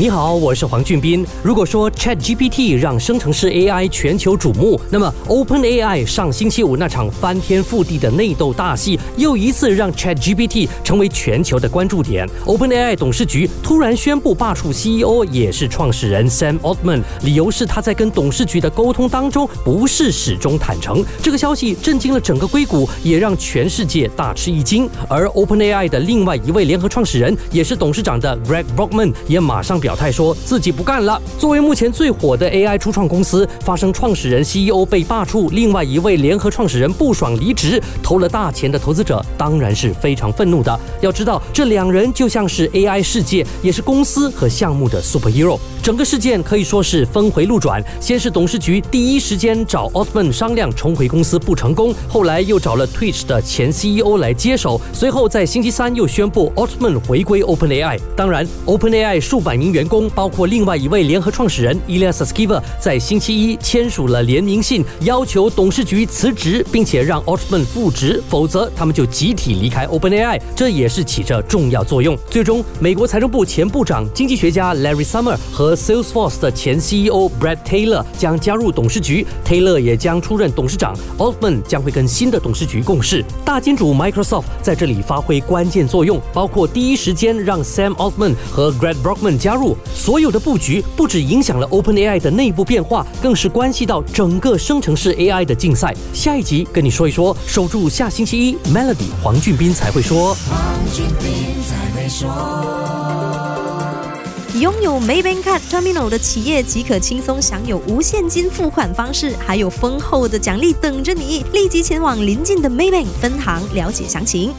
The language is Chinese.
你好，我是黄俊斌。如果说 Chat GPT 让生成式 AI 全球瞩目，那么 Open AI 上星期五那场翻天覆地的内斗大戏，又一次让 Chat GPT 成为全球的关注点。Open AI 董事局突然宣布罢黜 CEO，也是创始人 Sam Altman，理由是他在跟董事局的沟通当中不是始终坦诚。这个消息震惊了整个硅谷，也让全世界大吃一惊。而 Open AI 的另外一位联合创始人，也是董事长的 Greg Brockman，也马上表。表态说自己不干了。作为目前最火的 AI 初创公司，发生创始人 CEO 被罢黜，另外一位联合创始人不爽离职，投了大钱的投资者当然是非常愤怒的。要知道，这两人就像是 AI 世界，也是公司和项目的 superhero。整个事件可以说是峰回路转。先是董事局第一时间找 Altman 商量重回公司不成功，后来又找了 Twitch 的前 CEO 来接手，随后在星期三又宣布 Altman 回归 OpenAI。当然，OpenAI 数百名员员工，包括另外一位联合创始人 Elias Skiver，在星期一签署了联名信，要求董事局辞职，并且让 Altman 复职，否则他们就集体离开 OpenAI。这也是起着重要作用。最终，美国财政部前部长、经济学家 Larry Summer 和 Salesforce 的前 CEO Brad Taylor 将加入董事局，Taylor 也将出任董事长，Altman 将会跟新的董事局共事。大金主 Microsoft 在这里发挥关键作用，包括第一时间让 Sam Altman 和 Greg Brockman 加入。所有的布局不止影响了 OpenAI 的内部变化，更是关系到整个生成式 AI 的竞赛。下一集跟你说一说，守住下星期一 Melody 黄俊斌才会说。黄俊斌才会说。拥有 Maybank Card Terminal 的企业即可轻松享有无现金付款方式，还有丰厚的奖励等着你。立即前往邻近的 Maybank 分行了解详情。